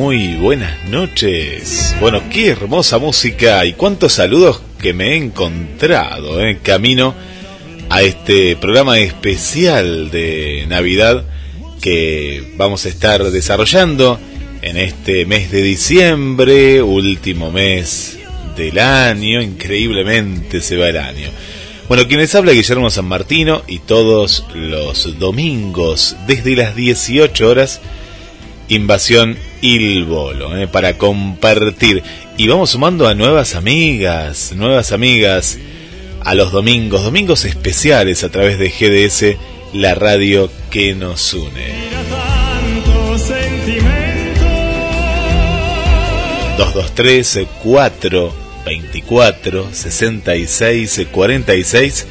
muy buenas noches. Bueno, qué hermosa música y cuántos saludos que me he encontrado en camino a este programa especial de Navidad que vamos a estar desarrollando en este mes de diciembre, último mes del año, increíblemente se va el año. Bueno, quienes habla Guillermo San Martino y todos los domingos desde las 18 horas Invasión Il Bolo, eh, para compartir. Y vamos sumando a nuevas amigas, nuevas amigas a los domingos, domingos especiales a través de GDS, la radio que nos une. 223 4 24 66 46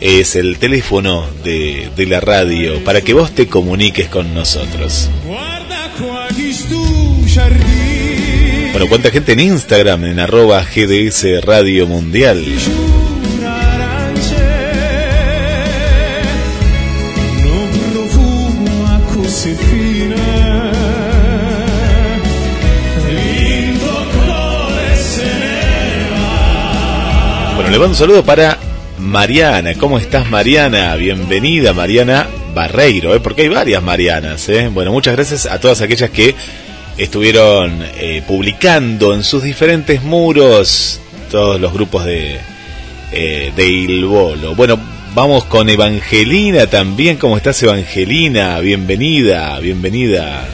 es el teléfono de, de la radio para que vos te comuniques con nosotros. Bueno, ¿cuánta gente en Instagram en arroba GDS Radio Mundial? Bueno, le mando un saludo para Mariana. ¿Cómo estás, Mariana? Bienvenida, Mariana Barreiro, ¿eh? porque hay varias Marianas. ¿eh? Bueno, muchas gracias a todas aquellas que estuvieron eh, publicando en sus diferentes muros todos los grupos de, eh, de Ilbolo. Bueno, vamos con Evangelina también. ¿Cómo estás, Evangelina? Bienvenida, bienvenida.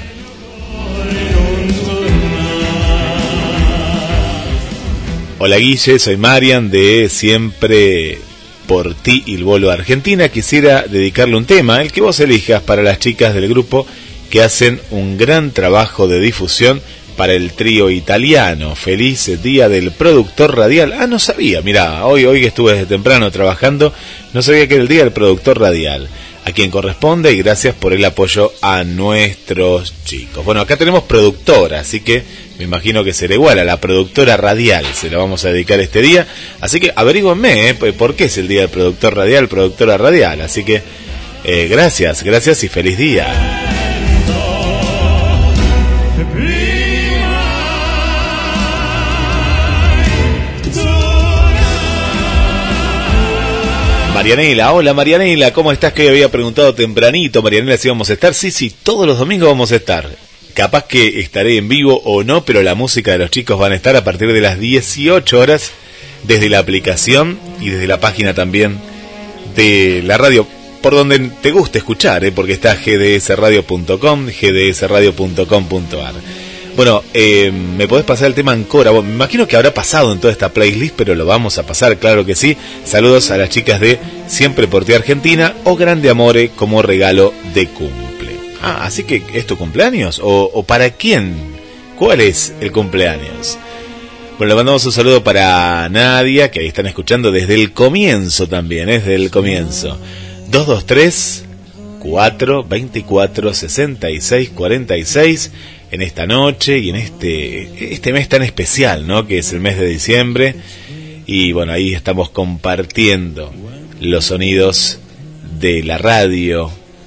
Hola Guille, soy Marian de Siempre por ti Ilbolo Argentina. Quisiera dedicarle un tema, el que vos elijas para las chicas del grupo que hacen un gran trabajo de difusión para el trío italiano. Feliz día del productor radial. Ah, no sabía, mira, hoy, hoy que estuve desde temprano trabajando, no sabía que era el día del productor radial. A quien corresponde y gracias por el apoyo a nuestros chicos. Bueno, acá tenemos productora, así que me imagino que será igual a la productora radial, se la vamos a dedicar este día. Así que averígüenme, ¿eh? ¿por qué es el día del productor radial, productora radial? Así que eh, gracias, gracias y feliz día. Marianela, hola Marianela, ¿cómo estás? Que había preguntado tempranito, Marianela, si vamos a estar. Sí, sí, todos los domingos vamos a estar. Capaz que estaré en vivo o no, pero la música de los chicos van a estar a partir de las 18 horas desde la aplicación y desde la página también de la radio, por donde te guste escuchar, ¿eh? porque está gdsradio.com, gdsradio.com.ar. Bueno, eh, me podés pasar el tema Ancora. me imagino que habrá pasado en toda esta playlist, pero lo vamos a pasar, claro que sí. Saludos a las chicas de Siempre por ti Argentina o Grande Amore como regalo de cumple. Ah, así que ¿es tu cumpleaños? ¿O, para quién? ¿Cuál es el cumpleaños? Bueno, le mandamos un saludo para Nadia, que ahí están escuchando desde el comienzo también, ¿eh? desde el comienzo. 223 4 24 66 46 en esta noche y en este, este mes tan especial, ¿no? Que es el mes de diciembre. Y bueno, ahí estamos compartiendo los sonidos de la radio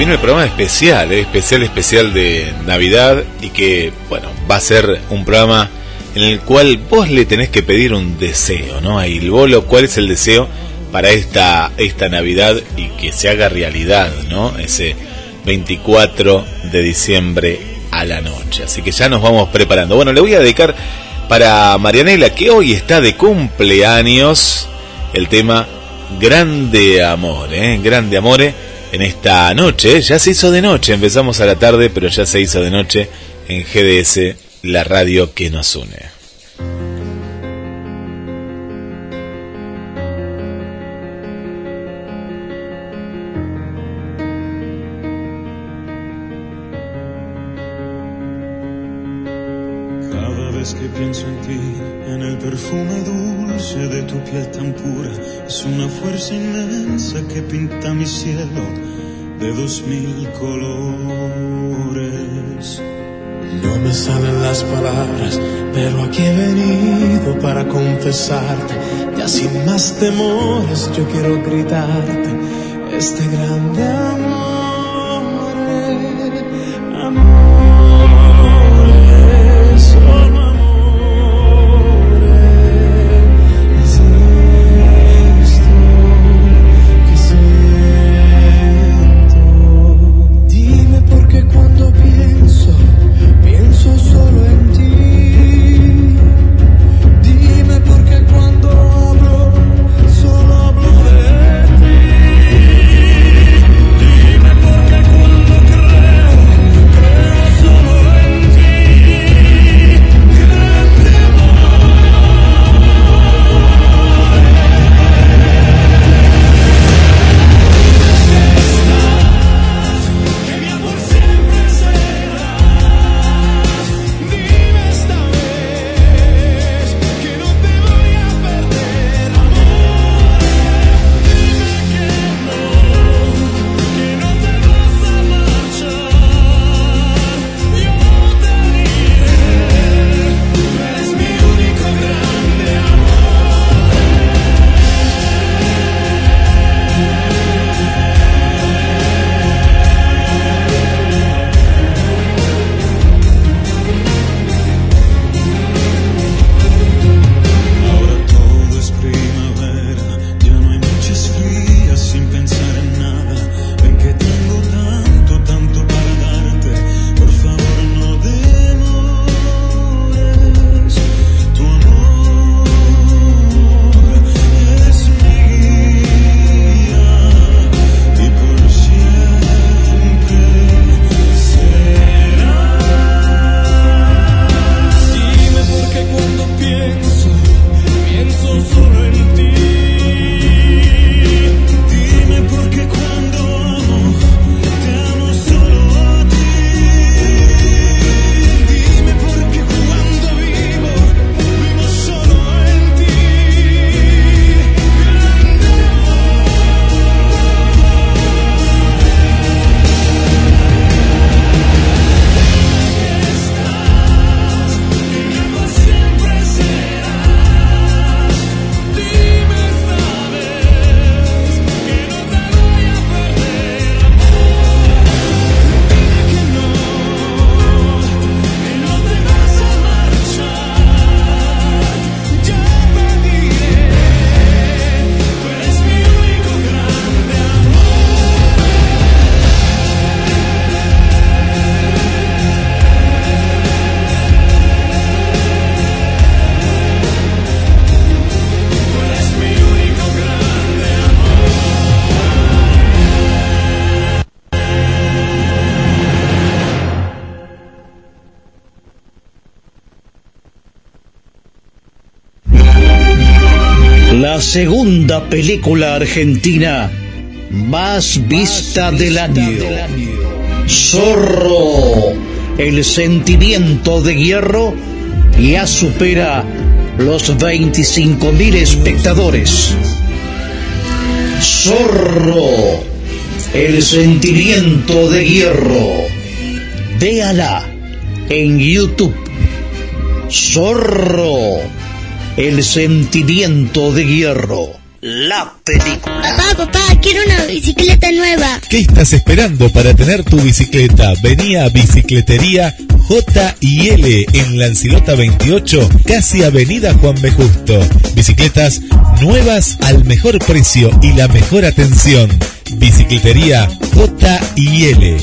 viene el programa especial, ¿eh? especial, especial de Navidad y que, bueno, va a ser un programa en el cual vos le tenés que pedir un deseo, ¿no? A el bolo, ¿cuál es el deseo para esta, esta Navidad y que se haga realidad, ¿no? Ese 24 de diciembre a la noche. Así que ya nos vamos preparando. Bueno, le voy a dedicar para Marianela, que hoy está de cumpleaños, el tema Grande Amor, ¿eh? Grande Amore en esta noche. Ya se hizo de noche, empezamos a la tarde, pero ya se hizo de noche en GDS, la radio que nos une. Ya sin más temores, yo quiero gritarte este grande amor, segunda película argentina más vista del año. Zorro, el sentimiento de hierro ya supera los 25.000 espectadores. Zorro, el sentimiento de hierro. Véala en YouTube. Zorro, el sentimiento de hierro la película. Papá, papá, quiero una bicicleta nueva. ¿Qué estás esperando para tener tu bicicleta? Venía a Bicicletería J y L en Lancilota 28, casi Avenida Juan B. Justo. Bicicletas nuevas al mejor precio y la mejor atención. Bicicletería J y L.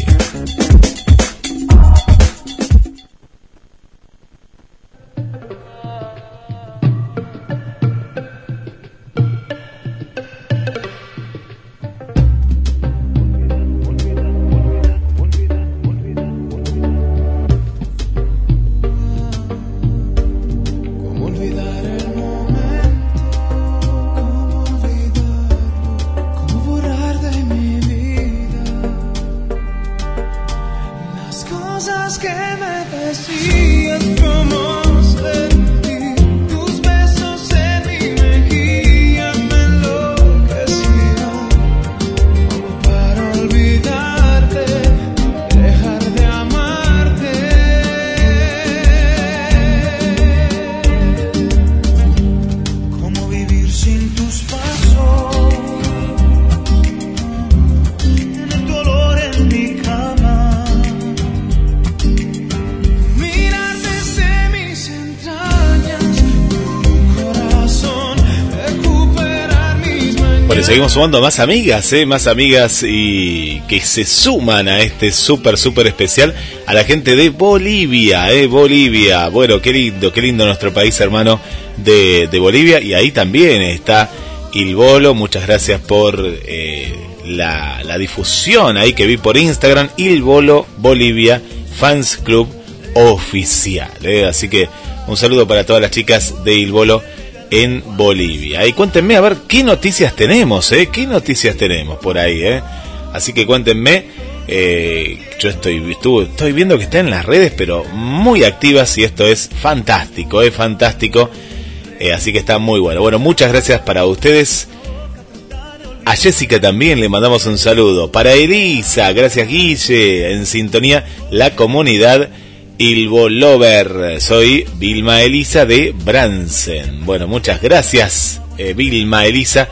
sumando más amigas, ¿eh? más amigas y que se suman a este súper, súper especial a la gente de Bolivia, ¿eh? Bolivia. Bueno, qué lindo, qué lindo nuestro país hermano de, Bolivia. Y ahí también está Il Bolo. Muchas gracias por eh, la, la, difusión ahí que vi por Instagram. Il Bolo Bolivia Fans Club Oficial. Así que un saludo para todas las chicas de Il Bolo en Bolivia. Y cuéntenme a ver qué noticias tenemos, ¿eh? ¿Qué noticias tenemos por ahí, eh? Así que cuéntenme. Eh, yo estoy, estoy viendo que está en las redes, pero muy activas y esto es fantástico, es fantástico. Eh, así que está muy bueno. Bueno, muchas gracias para ustedes. A Jessica también le mandamos un saludo. Para Elisa, gracias Guille, en sintonía, la comunidad Ilvo Lover. Soy Vilma Elisa de Bransen. Bueno, muchas gracias, eh, Vilma Elisa.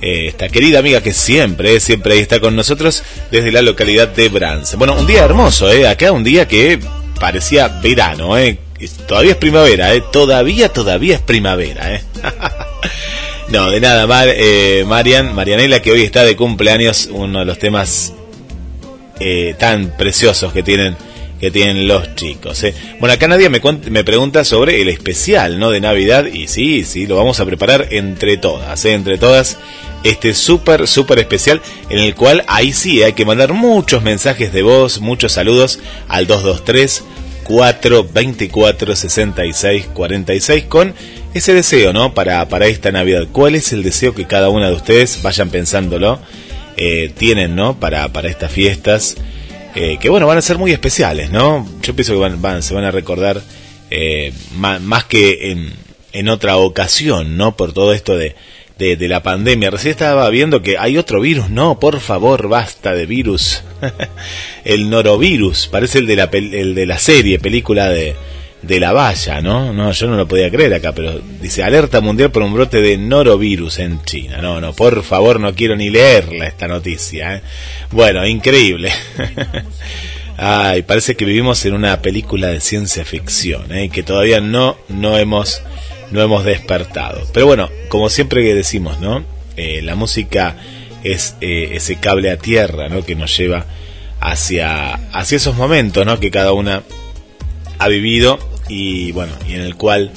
Eh, esta querida amiga que siempre, siempre está con nosotros desde la localidad de Bransen. Bueno, un día hermoso, ¿eh? Acá un día que parecía verano, ¿eh? Todavía es primavera, ¿eh? Todavía, todavía es primavera, ¿eh? no, de nada, Mar, eh, Marian, Marianela, que hoy está de cumpleaños, uno de los temas eh, tan preciosos que tienen que tienen los chicos. ¿eh? Bueno, acá nadie me, pregunta sobre el especial ¿no? de Navidad y sí, sí, lo vamos a preparar entre todas, ¿eh? entre todas. Este súper, súper especial en el cual ahí sí hay que mandar muchos mensajes de voz, muchos saludos al 223 424 66 46 con ese deseo, ¿no? Para, para esta Navidad. ¿Cuál es el deseo que cada una de ustedes vayan pensándolo? Eh, tienen, ¿no? Para, para estas fiestas. Eh, que bueno, van a ser muy especiales, ¿no? Yo pienso que van, se van a recordar eh, más, que en, en, otra ocasión, ¿no? Por todo esto de, de, la pandemia. Recién estaba viendo que hay otro virus, no, por favor, basta de virus. el norovirus, parece el de la, el de la serie, película de, de la valla, ¿no? No, yo no lo podía creer acá, pero dice alerta mundial por un brote de norovirus en China. No, no, por favor, no quiero ni leerla esta noticia. ¿eh? Bueno, increíble. Ay, parece que vivimos en una película de ciencia ficción, ¿eh? que todavía no, no hemos, no hemos despertado. Pero bueno, como siempre que decimos, ¿no? Eh, la música es eh, ese cable a tierra, ¿no? Que nos lleva hacia, hacia esos momentos, ¿no? Que cada una ha vivido y bueno, y en el cual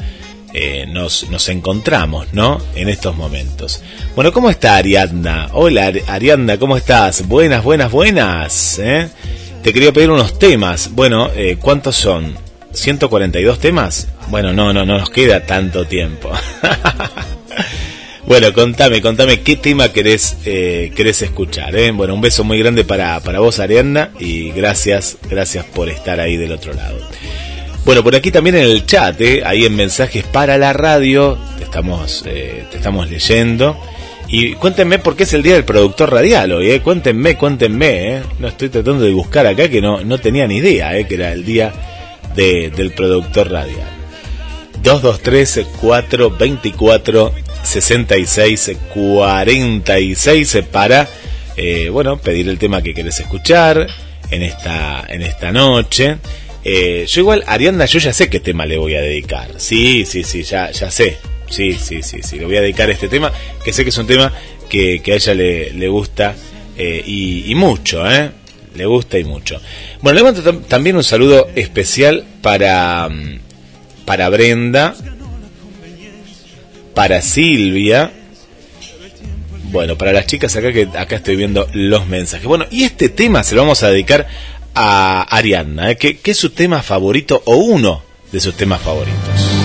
eh, nos, nos encontramos, ¿no? En estos momentos. Bueno, ¿cómo está Ariadna? Hola Ariadna, ¿cómo estás? Buenas, buenas, buenas. ¿eh? Te quería pedir unos temas. Bueno, eh, ¿cuántos son? ¿142 temas? Bueno, no, no, no nos queda tanto tiempo. Bueno, contame, contame qué tema querés, eh, querés escuchar. Bueno, un beso muy grande para, para vos, Arianna, y gracias, gracias por estar ahí del otro lado. Bueno, por aquí también en el chat, ¿eh? ahí en mensajes para la radio, te estamos, eh, te estamos leyendo. Y cuéntenme por qué es el día del productor radial hoy, ¿eh? Cuéntenme, cuéntenme, ¿eh? No estoy tratando de buscar acá que no, no tenía ni idea, ¿eh? Que era el día de, del productor radial. 223 424 66 46 para, eh, bueno, pedir el tema que querés escuchar en esta, en esta noche. Eh, yo igual, Arianda, yo ya sé qué tema le voy a dedicar. Sí, sí, sí, ya, ya sé. Sí, sí, sí, sí. Le voy a dedicar este tema, que sé que es un tema que, que a ella le, le gusta eh, y, y, mucho, ¿eh? Le gusta y mucho. Bueno, le mando también un saludo especial para, mm, para Brenda, para Silvia. Bueno, para las chicas acá que acá estoy viendo los mensajes. Bueno, y este tema se lo vamos a dedicar a Ariadna, ¿eh? que, que es su tema favorito o uno de sus temas favoritos.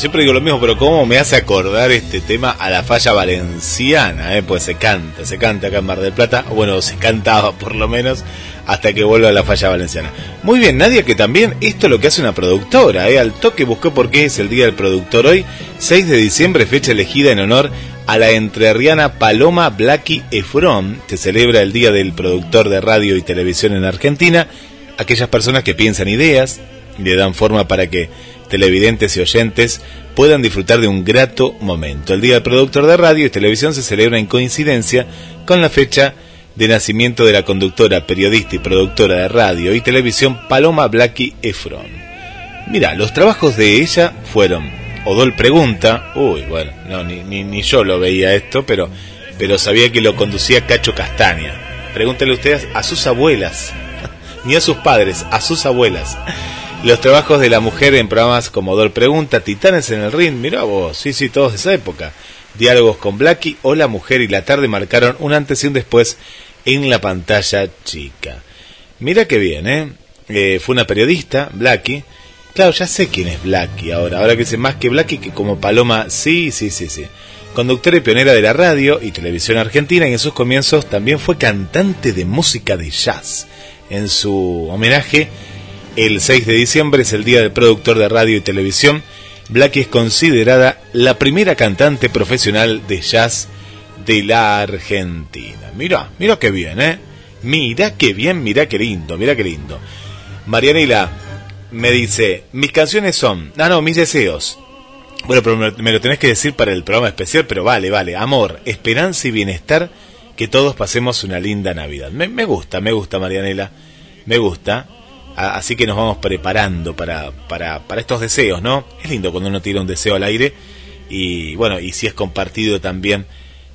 Siempre digo lo mismo, pero cómo me hace acordar este tema a la falla valenciana, ¿eh? pues se canta, se canta acá en Mar del Plata, bueno, se cantaba por lo menos hasta que vuelva a la falla valenciana. Muy bien, Nadia, que también esto es lo que hace una productora, ¿eh? al toque buscó por qué es el Día del Productor hoy, 6 de diciembre, fecha elegida en honor a la entrerriana Paloma Blackie Efron, que celebra el Día del Productor de Radio y Televisión en Argentina, aquellas personas que piensan ideas le dan forma para que televidentes y oyentes puedan disfrutar de un grato momento. El Día del Productor de Radio y Televisión se celebra en coincidencia con la fecha de nacimiento de la conductora, periodista y productora de radio y televisión Paloma Blackie Efron. Mira, los trabajos de ella fueron Odol Pregunta, uy, bueno, no, ni, ni, ni yo lo veía esto, pero, pero sabía que lo conducía Cacho Castaña. Pregúntale ustedes a sus abuelas, ni a sus padres, a sus abuelas. Los trabajos de la mujer en programas como Odol Pregunta, Titanes en el Ring, mira vos, sí, sí, todos de esa época. Diálogos con Blackie o La Mujer y la Tarde marcaron un antes y un después en la pantalla chica. Mira qué bien, ¿eh? ¿eh? Fue una periodista, Blackie. Claro, ya sé quién es Blackie ahora. Ahora que sé más que Blackie que como Paloma. Sí, sí, sí, sí. Conductora y pionera de la radio y televisión argentina y en sus comienzos también fue cantante de música de jazz. En su homenaje, el 6 de diciembre es el Día del Productor de Radio y Televisión. Blackie es considerada la primera cantante profesional de jazz de la Argentina. Mira, mira qué bien, ¿eh? Mira qué bien, mira qué lindo, mira qué lindo. Marianela me dice, mis canciones son, ah no, mis deseos. Bueno, pero me, lo tenés que decir para el programa especial, pero vale, vale. Amor, esperanza y bienestar, que todos pasemos una linda Navidad. Me, me gusta, me gusta, Marianela, me gusta. Así que nos vamos preparando para, para, para estos deseos, ¿no? Es lindo cuando uno tira un deseo al aire y bueno, y si es compartido también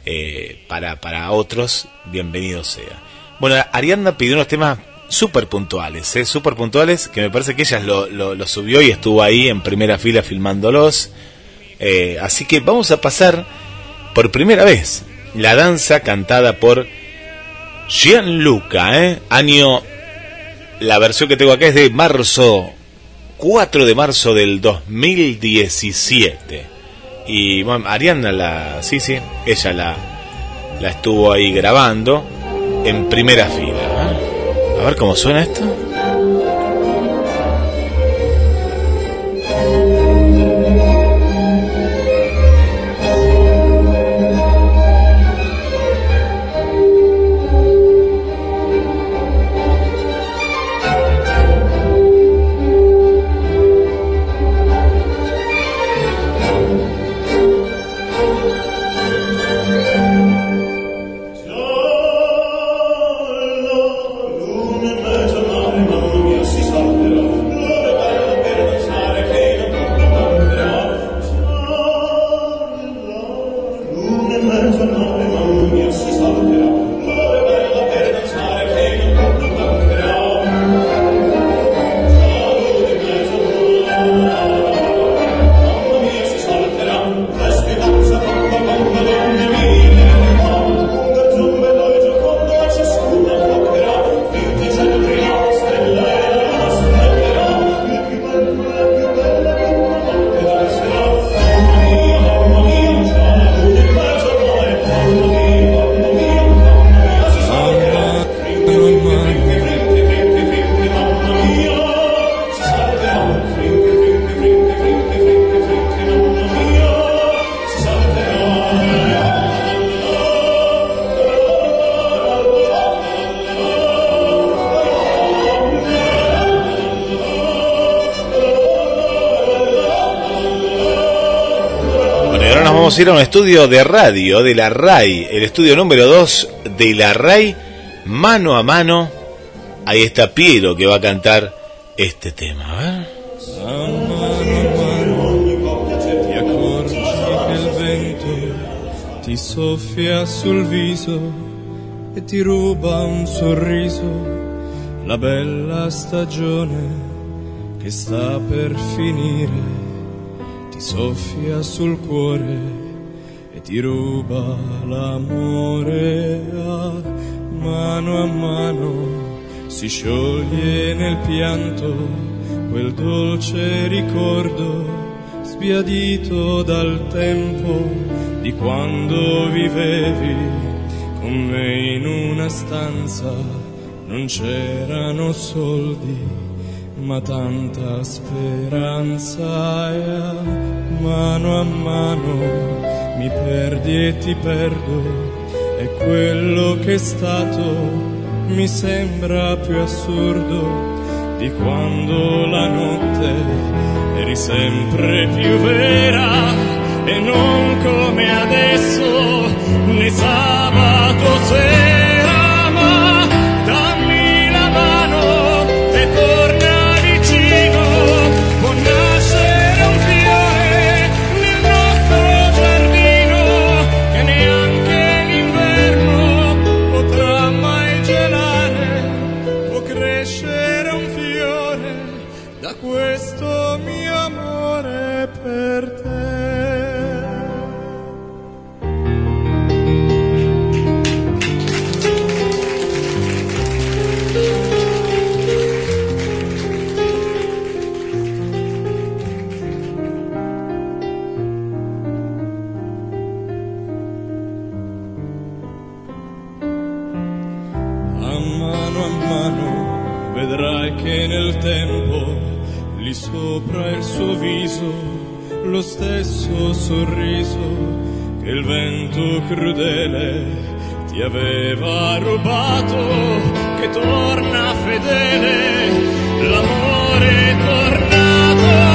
eh, para, para otros, bienvenido sea. Bueno, Ariadna pidió unos temas súper puntuales, ¿eh? súper puntuales, que me parece que ella lo, lo, subió y estuvo ahí en primera fila filmándolos. Eh, así que vamos a pasar por primera vez la danza cantada por Gianluca, ¿eh? año, la versión que tengo acá es de marzo, 4 de marzo del 2017. Y bueno, Ariana la, sí, sí, ella la, la estuvo ahí grabando en primera fila. A ver cómo suena esto. Ir a un estudio de radio de la RAI, el estudio número 2 de la RAI, mano a mano. Ahí está Piero que va a cantar este tema. ¿eh? ti soffia sul viso e ti ruba un sorriso, la bella stagione che sta per finire, ti soffia sul cuore ti ruba l'amore a mano a mano, si scioglie nel pianto quel dolce ricordo sbiadito dal tempo di quando vivevi con me in una stanza, non c'erano soldi, ma tanta speranza e a mano a mano mi perdi e ti perdo e quello che è stato mi sembra più assurdo di quando la notte eri sempre più vera e non come adesso né sabato sera. Lo stesso sorriso che il vento crudele ti aveva rubato, che torna fedele, l'amore tornato.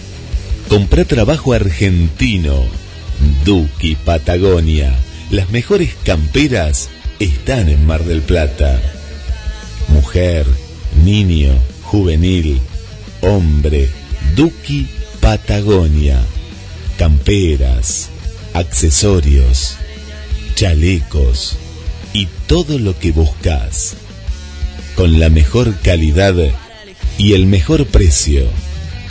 Compra trabajo argentino Duki Patagonia. Las mejores camperas están en Mar del Plata. Mujer, niño, juvenil, hombre, Duki Patagonia. Camperas, accesorios, chalecos y todo lo que buscas. Con la mejor calidad y el mejor precio.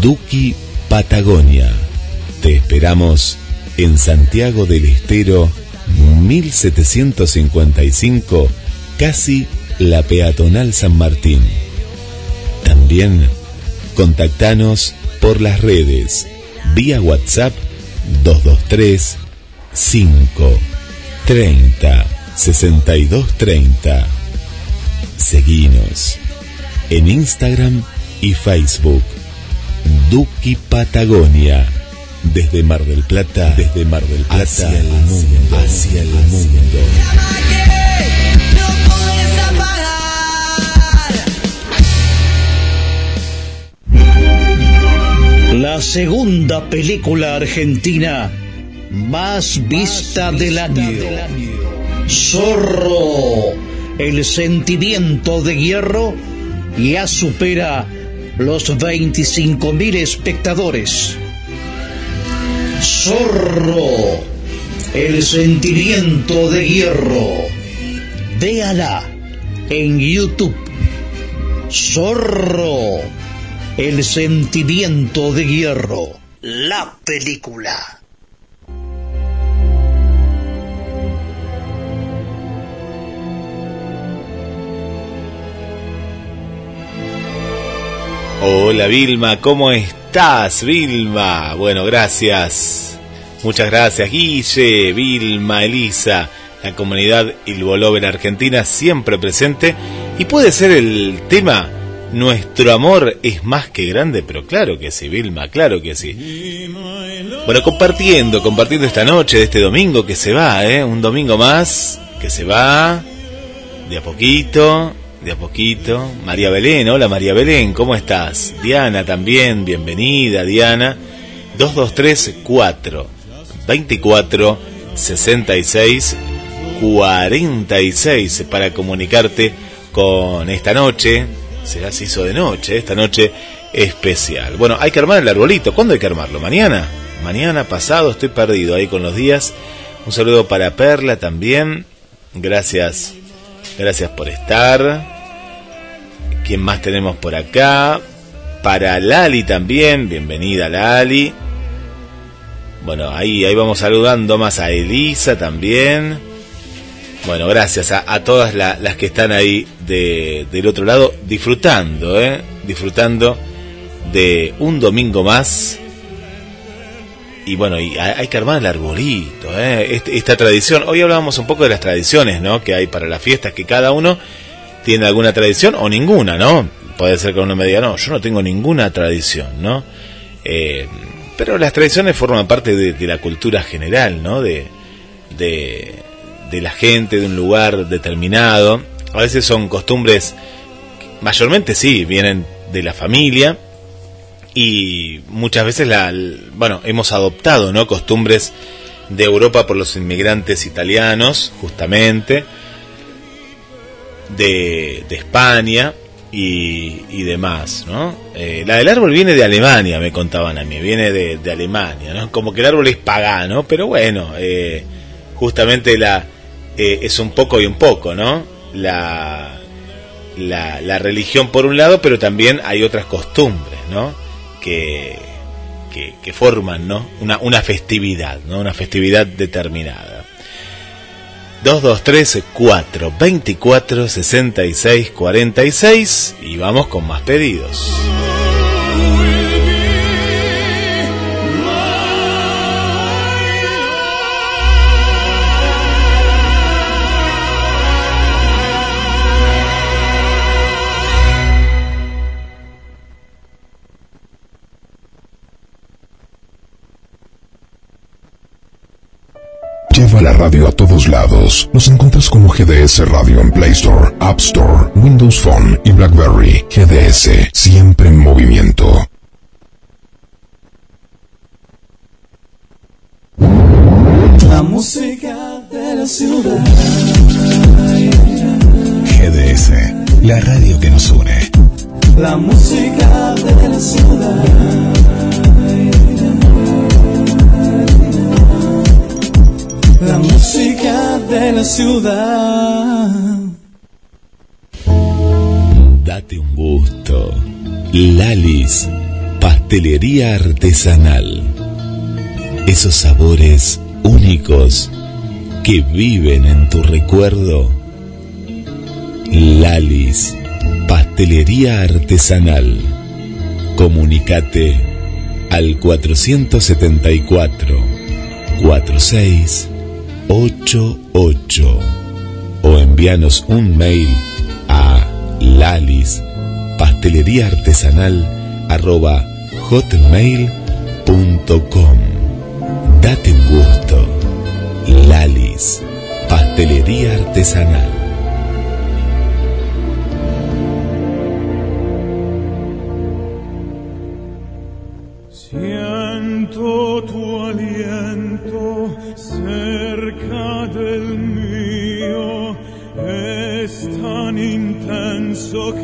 Duki Patagonia. Te esperamos en Santiago del Estero 1755, casi la peatonal San Martín. También contactanos por las redes vía WhatsApp 223 5 30 62 30. Seguinos en Instagram y Facebook Duki Patagonia. Desde Mar del Plata, desde Mar del Plata hacia el mundo, hacia el mundo. La segunda película argentina más vista del año. Zorro, el sentimiento de hierro ya supera los 25.000 espectadores. Zorro, el sentimiento de hierro. Véala en YouTube. Zorro, el sentimiento de hierro. La película. Hola Vilma, ¿cómo estás Vilma? Bueno, gracias. Muchas gracias, Guille, Vilma, Elisa, la comunidad en Argentina siempre presente. Y puede ser el tema Nuestro amor es más que grande, pero claro que sí, Vilma, claro que sí. Bueno, compartiendo, compartiendo esta noche de este domingo que se va, ¿eh? Un domingo más que se va de a poquito, de a poquito. María Belén, hola María Belén, ¿cómo estás? Diana también, bienvenida Diana. 2234 24 66 46 para comunicarte con esta noche. Será se hizo de noche, esta noche especial. Bueno, hay que armar el arbolito. ¿Cuándo hay que armarlo? ¿Mañana? Mañana, pasado, estoy perdido ahí con los días. Un saludo para Perla también. Gracias, gracias por estar. ¿Quién más tenemos por acá? Para Lali también, bienvenida Lali. Bueno, ahí, ahí vamos saludando más a Elisa también. Bueno, gracias a, todas las que están ahí de, del otro lado, disfrutando, ¿eh? Disfrutando de un domingo más. Y bueno, y hay, que armar el arbolito, ¿eh? Este, esta tradición. Hoy hablábamos un poco de las tradiciones, ¿no? Que hay para las fiestas, que cada uno tiene alguna tradición o ninguna, ¿no? Puede ser que uno me diga, no, yo no tengo ninguna tradición, ¿no? Eh, pero las tradiciones forman parte de, la cultura general, ¿no? De, de, de, la gente, de un lugar determinado. A veces son costumbres, mayormente sí, vienen de la familia y muchas veces la, bueno, hemos adoptado, ¿no? Costumbres de Europa por los inmigrantes italianos, justamente de, España y, demás, ¿no? Eh, la del árbol viene de Alemania, me contaban a mí, viene de, Alemania, ¿no? Como que el árbol es pagano, pero bueno, eh, justamente la eh, es un poco y un poco, ¿no? La, la, religión por un lado, pero también hay otras costumbres, ¿no? Que, que, que forman, ¿no? Una, una festividad, ¿no? Una festividad determinada. 223 4 24 66 46 y vamos con más pedidos. Lleva la radio a todos lados. Nos encuentras como GDS Radio en Play Store, App Store, Windows Phone y BlackBerry. GDS, siempre en movimiento. La música de la ciudad. GDS, la radio que nos une. La música de la ciudad. La música de la ciudad. Date un gusto. Lalis, pastelería artesanal. Esos sabores únicos que viven en tu recuerdo. Lalis, pastelería artesanal. Comunicate al 474 46 88 o envíanos un mail a lalis pastelería artesanal arroba hotmail.com Date un gusto. Lalis, pastelería artesanal. Just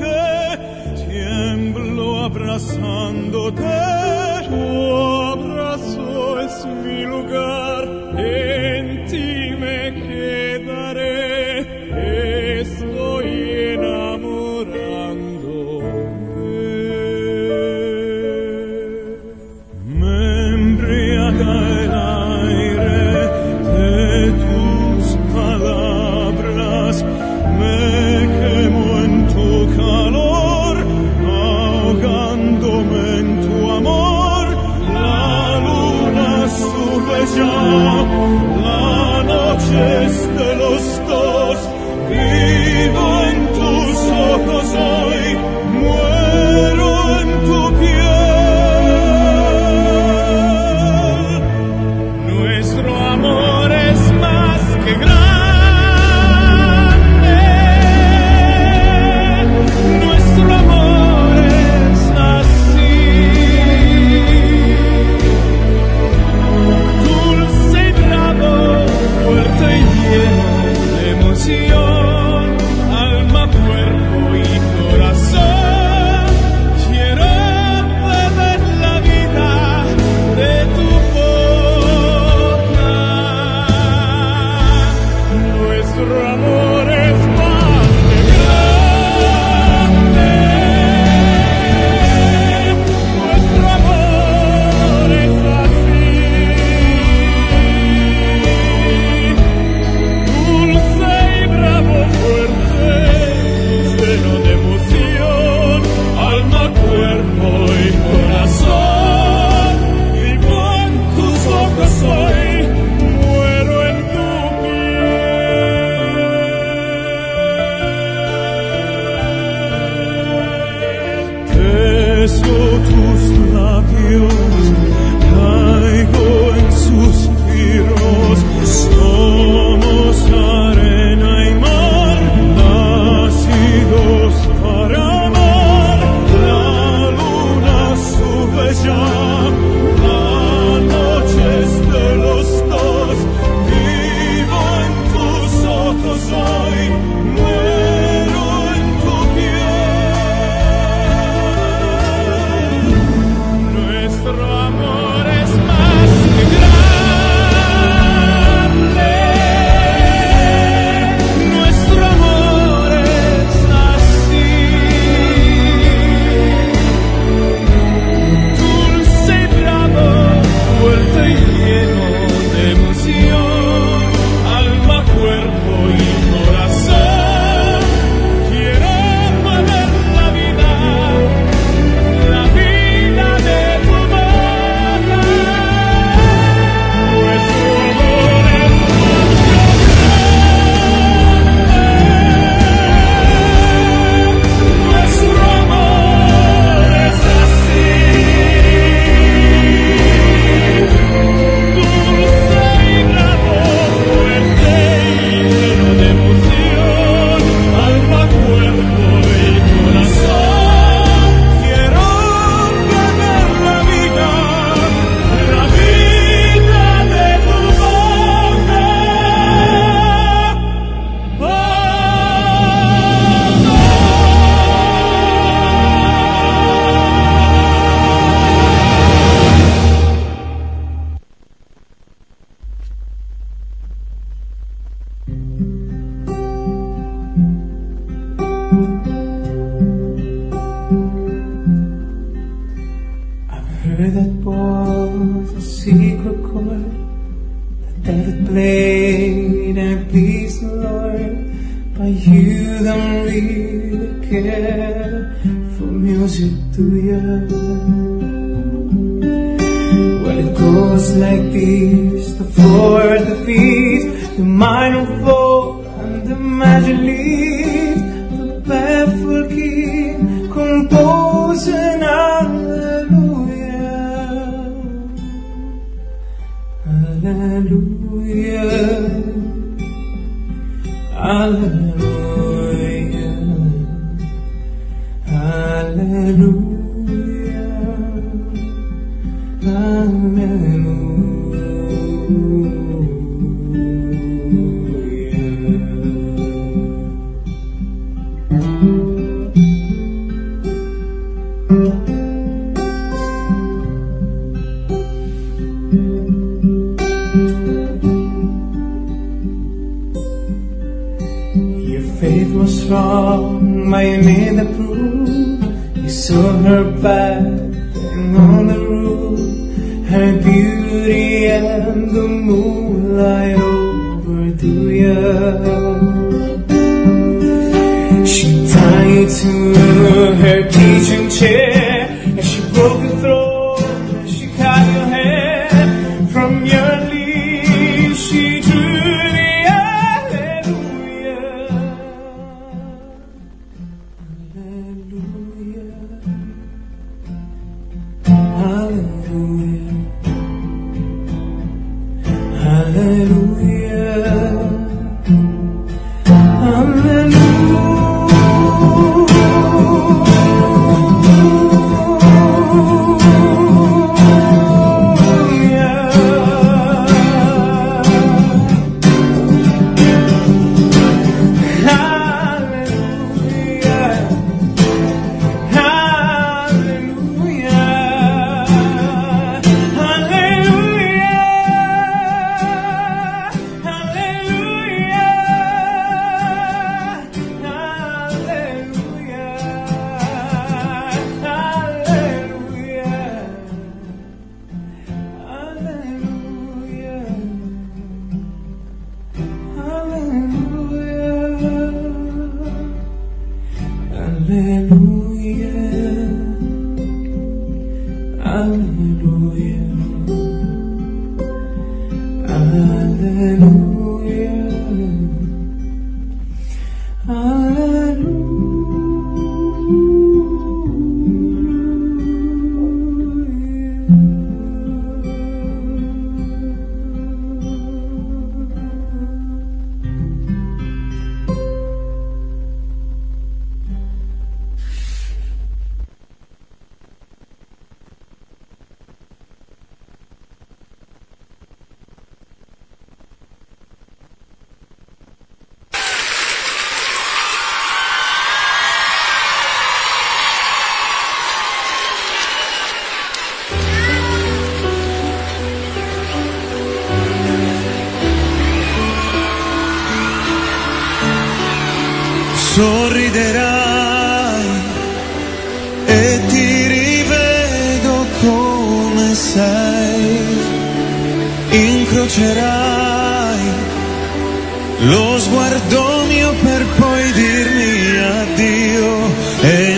Hey.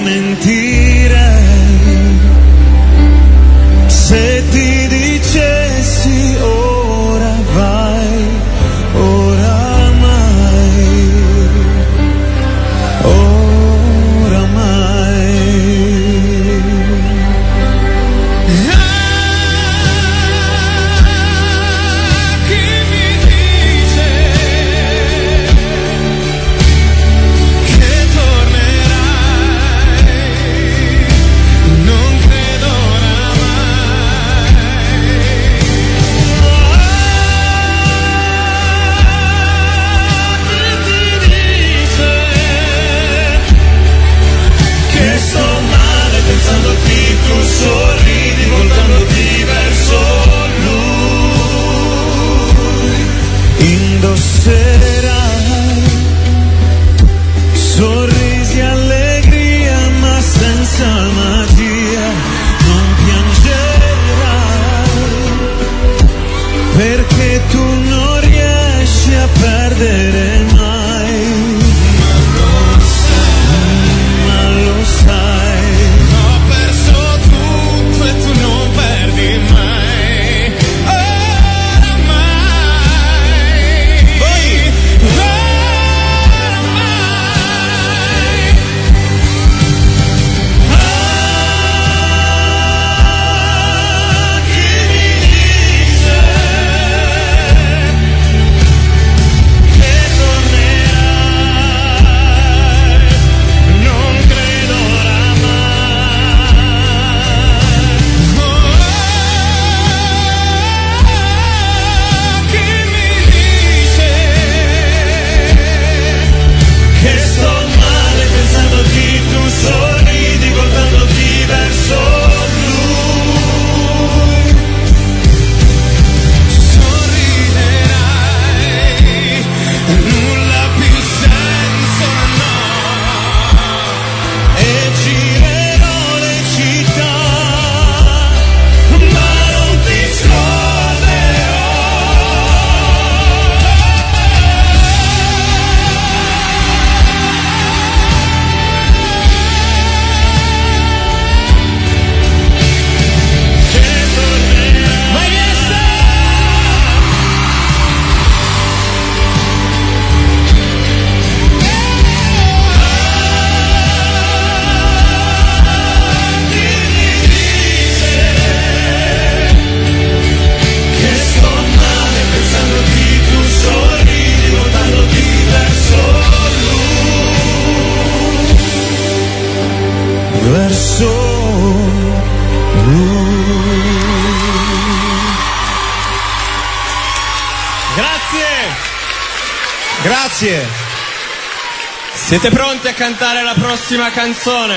Siete pronti a cantare la prossima canzone?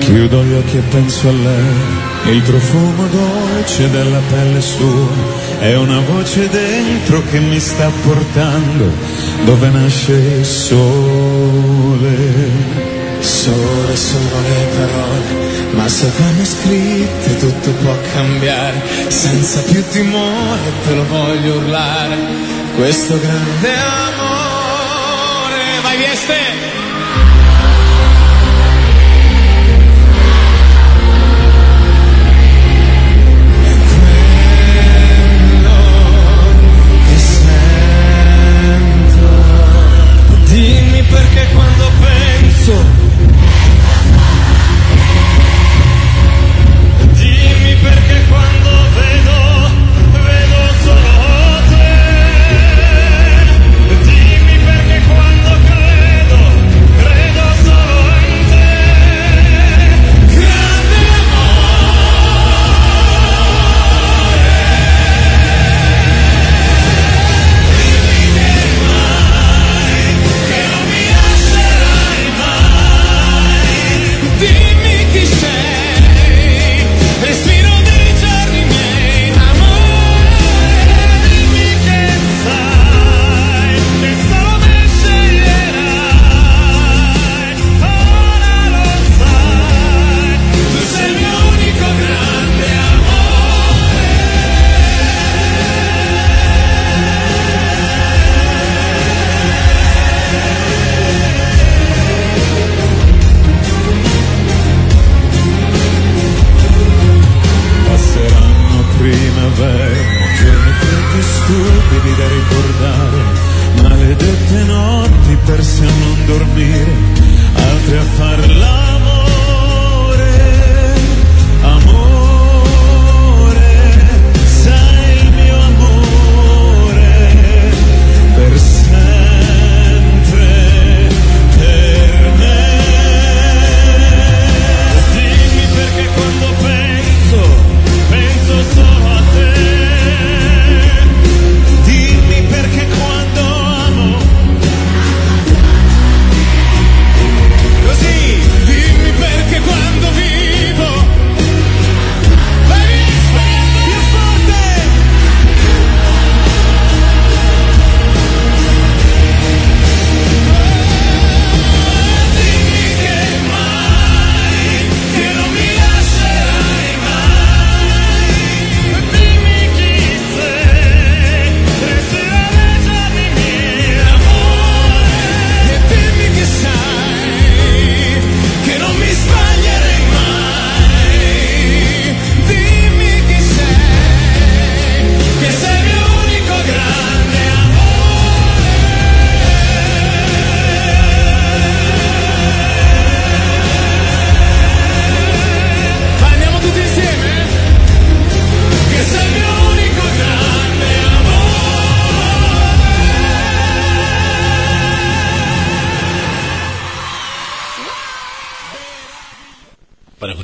Chiudo gli occhi e penso a lei, il profumo dolce della pelle sua, è una voce dentro che mi sta portando dove nasce il sole sole. Sole sono le parole, ma se vanno scritte tutto può cambiare, senza più timore te lo voglio urlare, questo grande amore. Vai Vieste!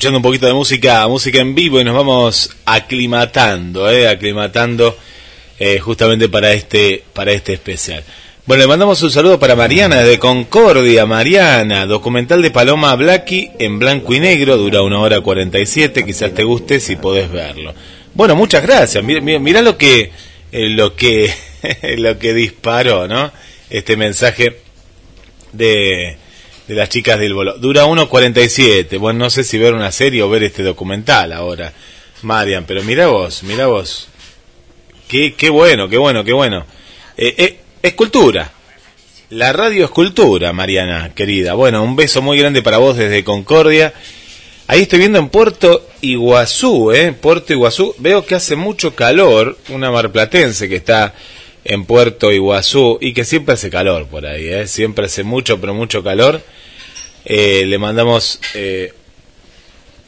Escuchando un poquito de música, música en vivo y nos vamos aclimatando, eh, aclimatando eh, justamente para este, para este especial. Bueno, le mandamos un saludo para Mariana de Concordia. Mariana, documental de Paloma Blackie en blanco y negro, dura una hora 47, quizás te guste si podés verlo. Bueno, muchas gracias. Mira, lo que, eh, lo que, lo que disparó, ¿no? Este mensaje de, de las chicas del bolo. Dura 1.47. Bueno, no sé si ver una serie o ver este documental ahora, Marian, pero mira vos, mira vos. Qué, qué bueno, qué bueno, qué bueno. Eh, eh, es cultura. La radio es cultura, Mariana, querida. Bueno, un beso muy grande para vos desde Concordia. Ahí estoy viendo en Puerto Iguazú, ¿eh? Puerto Iguazú. Veo que hace mucho calor. Una marplatense que está en Puerto Iguazú y que siempre hace calor por ahí, ¿eh? Siempre hace mucho, pero mucho calor. Eh, le mandamos eh,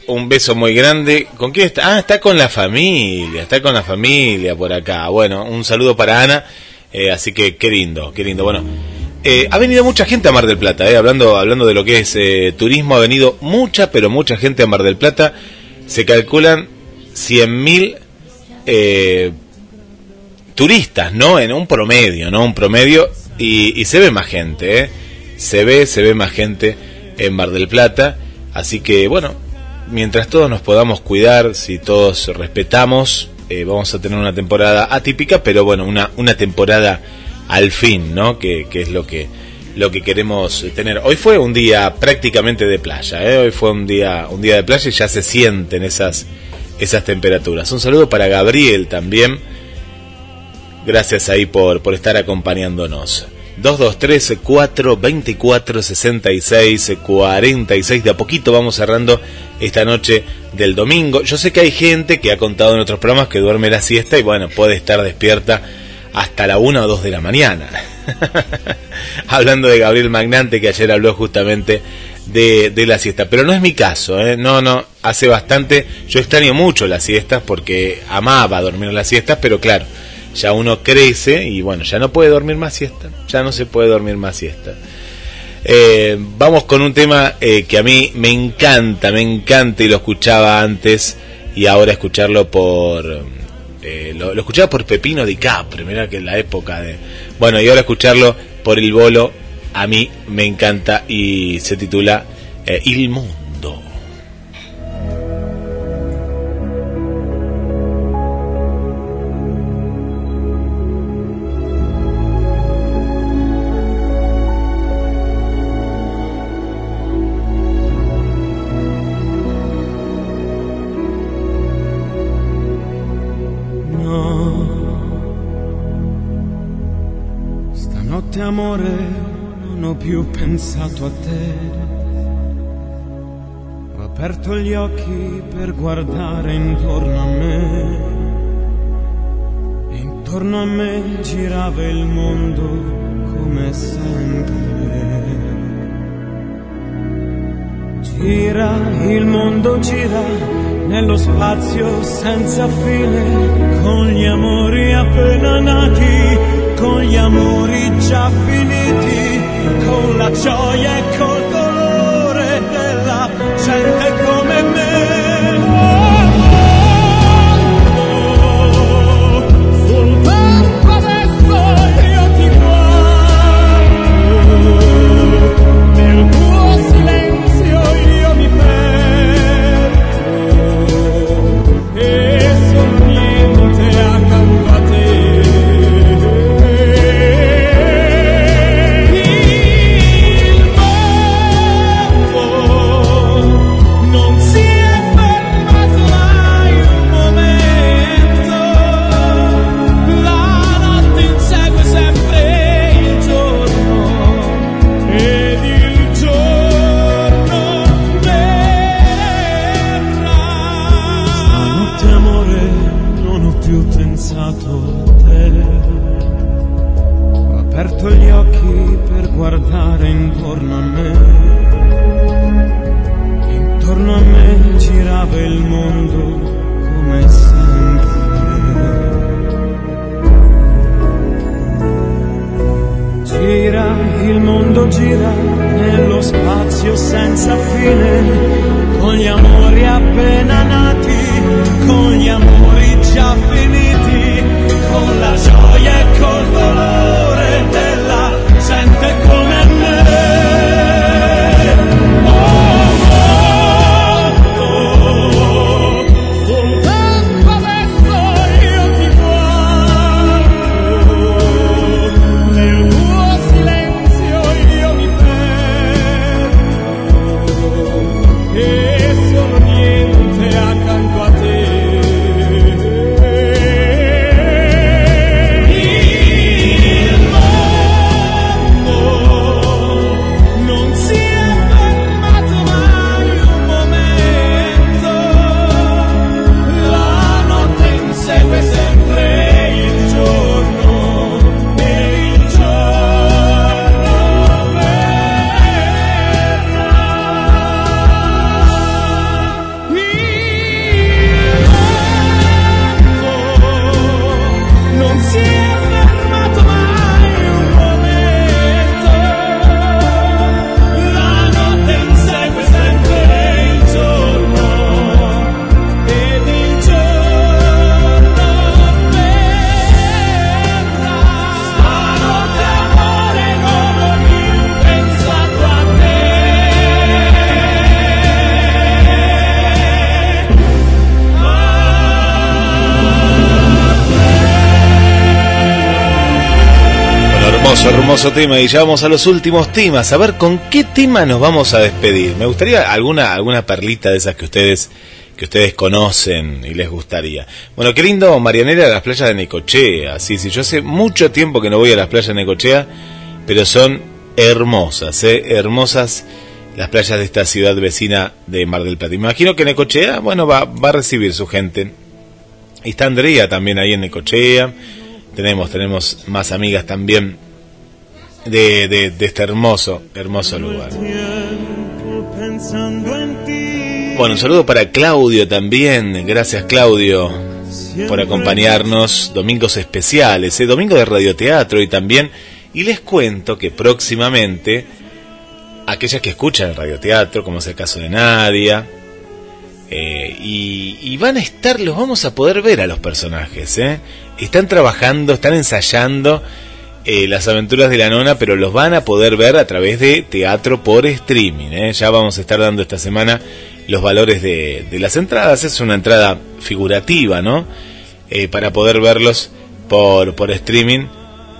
un beso muy grande. ¿Con quién está? Ah, está con la familia, está con la familia por acá. Bueno, un saludo para Ana. Así que qué lindo, qué lindo. Bueno, ha venido mucha gente a Mar del Plata, hablando, hablando de lo que es turismo, ha venido mucha, pero mucha gente a Mar del Plata. Se calculan 100.000 turistas, ¿no? En un promedio, ¿no? Un promedio. Y, y se ve más gente, ¿eh? Se ve, se ve más gente en Mar del Plata. Así que bueno, mientras todos nos podamos cuidar, si todos respetamos, eh, vamos a tener una temporada atípica, pero bueno, una, una temporada al fin, ¿no? Que, que es lo que, lo que queremos tener. Hoy fue un día prácticamente de playa, ¿eh? Hoy fue un día, un día de playa y ya se sienten esas, esas temperaturas. Un saludo para Gabriel también. Gracias ahí por, por estar acompañándonos. 223 424 66 46 de a poquito vamos cerrando esta noche del domingo yo sé que hay gente que ha contado en otros programas que duerme la siesta y bueno puede estar despierta hasta la 1 o 2 de la mañana hablando de Gabriel Magnante que ayer habló justamente de, de la siesta pero no es mi caso ¿eh? no no hace bastante yo extraño mucho las siestas porque amaba dormir las siestas pero claro ya uno crece y bueno, ya no puede dormir más siesta, ya no se puede dormir más siesta. Eh, vamos con un tema eh, que a mí me encanta, me encanta y lo escuchaba antes y ahora escucharlo por... Eh, lo, escuchaba por Pepino Di Capri, mira que la época de... Bueno, y ahora escucharlo por el bolo, a mí me encanta y se titula Il Mundo. Più pensato a te. Ho aperto gli occhi per guardare intorno a me. E intorno a me girava il mondo come sempre. Gira, il mondo gira nello spazio senza fine, con gli amori appena nati con gli amori già finiti, con la gioia e hermoso, tema. Y ya vamos a los últimos temas. A ver con qué tema nos vamos a despedir. Me gustaría alguna, alguna perlita de esas que ustedes, que ustedes conocen y les gustaría. Bueno, qué lindo, Marianela, las playas de Necochea. Sí, sí, yo hace mucho tiempo que no voy a las playas de Necochea, pero son hermosas, ¿eh? hermosas las playas de esta ciudad vecina de Mar del Plata. Imagino que Necochea, bueno, va, va a recibir su gente. Y está Andrea también ahí en Necochea. Tenemos, tenemos más amigas también de, de, de este hermoso, hermoso lugar. Bueno, un saludo para Claudio también. Gracias Claudio por acompañarnos. Domingos especiales, ¿eh? domingo de radioteatro y también. Y les cuento que próximamente, aquellas que escuchan el radioteatro, como es el caso de Nadia, eh, y, y van a estar, los vamos a poder ver a los personajes. ¿eh? Están trabajando, están ensayando eh, las aventuras de la nona, pero los van a poder ver a través de teatro por streaming. ¿eh? Ya vamos a estar dando esta semana los valores de, las entradas. Es una entrada figurativa, ¿no? Eh, para poder verlos por, streaming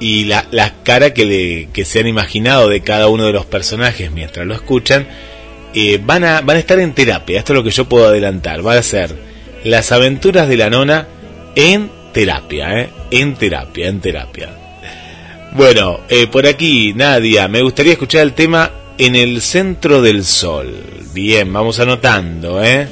y la, cara que, le, que se han imaginado de cada uno de los personajes mientras lo escuchan eh, van, a, van estar en terapia. Esto es lo que yo puedo adelantar. Va a ser las aventuras de la nona en terapia. En terapia, en terapia. Bueno, eh, por aquí, Nadia, me gustaría escuchar el tema En el centro del sol. Bien, vamos anotando, ¿eh?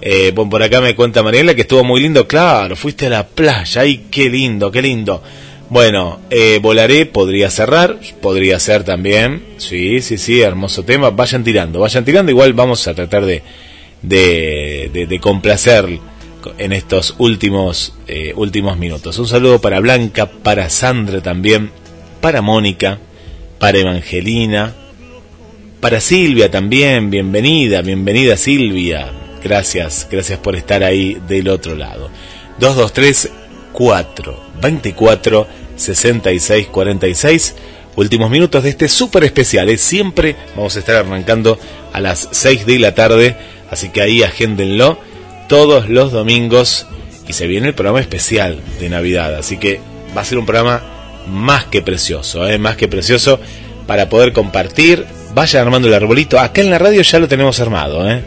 eh bueno, por acá me cuenta Mariela que estuvo muy lindo. Claro, fuiste a la playa. Ay, qué lindo, qué lindo. Bueno, eh, volaré, podría cerrar, podría ser también. Sí, sí, sí, hermoso tema. Vayan tirando, vayan tirando. Igual vamos a tratar de, de, de, de complacer en estos últimos, eh, últimos minutos. Un saludo para Blanca, para Sandra también, para Mónica, para Evangelina, para Silvia también. Bienvenida, bienvenida Silvia. Gracias, gracias por estar ahí del otro lado. 223 4 24 66 46 últimos minutos de este súper especial. ¿eh? Siempre vamos a estar arrancando a las 6 de la tarde, así que ahí agéndenlo todos los domingos y se viene el programa especial de Navidad, así que va a ser un programa más que precioso, ¿eh? más que precioso para poder compartir. Vayan armando el arbolito. Acá en la radio ya lo tenemos armado, ¿eh?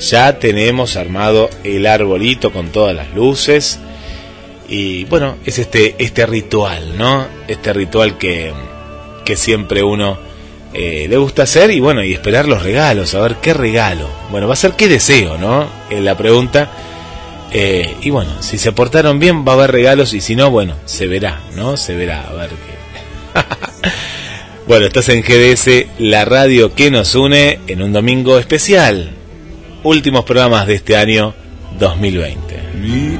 ya tenemos armado el arbolito con todas las luces. Y bueno, es este, este ritual, ¿no? Este ritual que, que siempre uno eh, le gusta hacer y bueno, y esperar los regalos, a ver qué regalo. Bueno, va a ser qué deseo, ¿no? En la pregunta. Eh, y bueno, si se portaron bien va a haber regalos y si no, bueno, se verá, ¿no? Se verá, a ver qué. bueno, estás en GDS, la radio que nos une en un domingo especial. Últimos programas de este año 2020. Mi.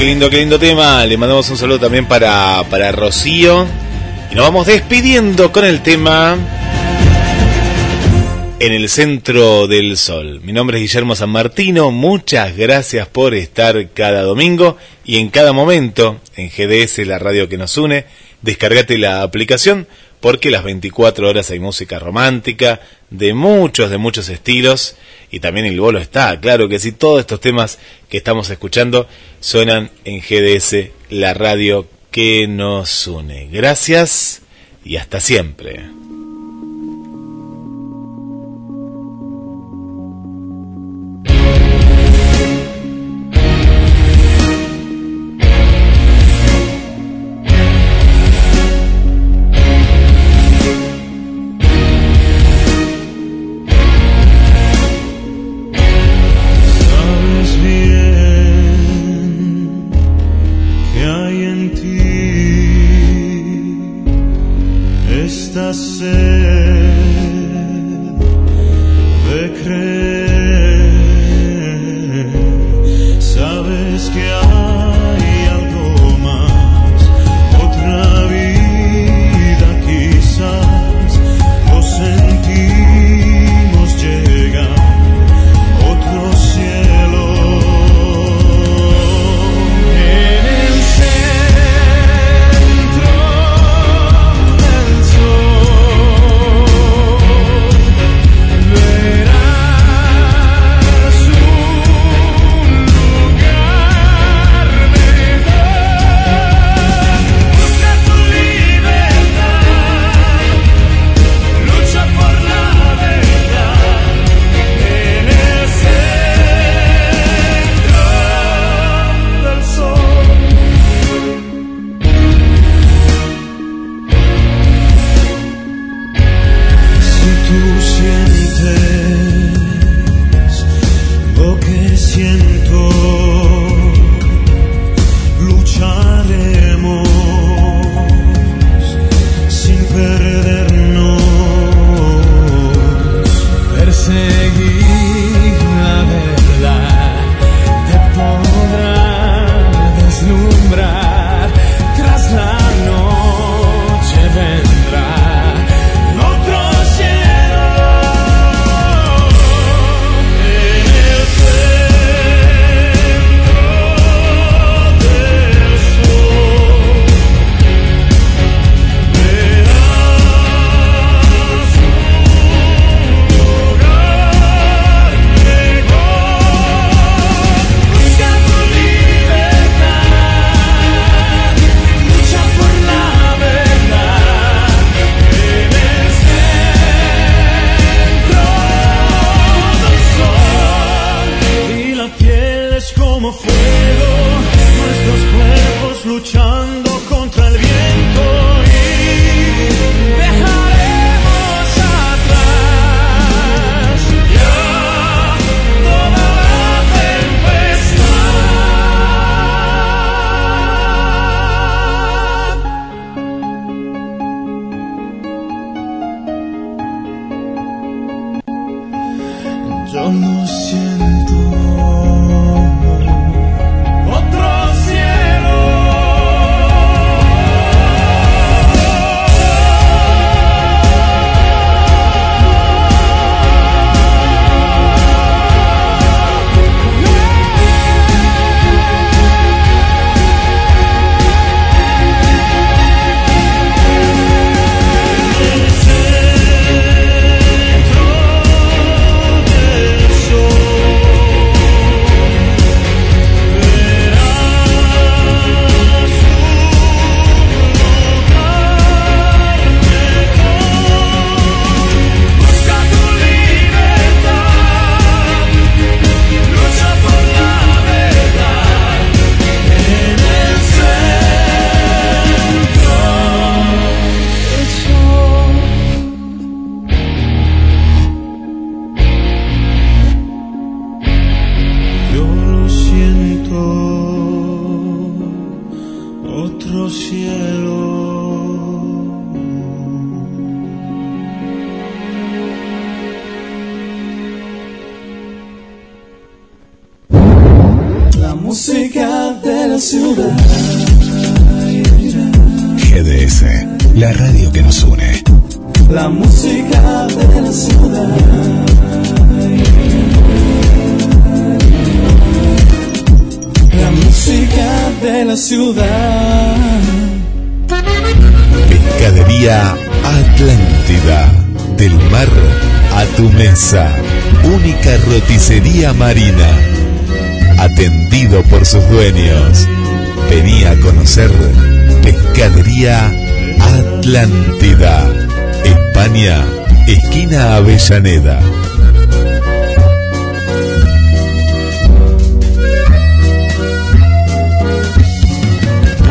Qué lindo, qué lindo tema. Le mandamos un saludo también para, para Rocío. Y nos vamos despidiendo con el tema En el centro del sol. Mi nombre es Guillermo San Martino. Muchas gracias por estar cada domingo y en cada momento en GDS, la radio que nos une. Descargate la aplicación porque las 24 horas hay música romántica de muchos, de muchos estilos y también el bolo está, claro que sí, todos estos temas que estamos escuchando suenan en GDS, la radio que nos une. Gracias y hasta siempre. Marina. Atendido por sus dueños. Venía a conocer Pescadería Atlántida. España, esquina Avellaneda.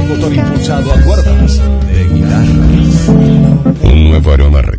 Un motor impulsado a cuerdas de guitarra. Un nuevo aroma.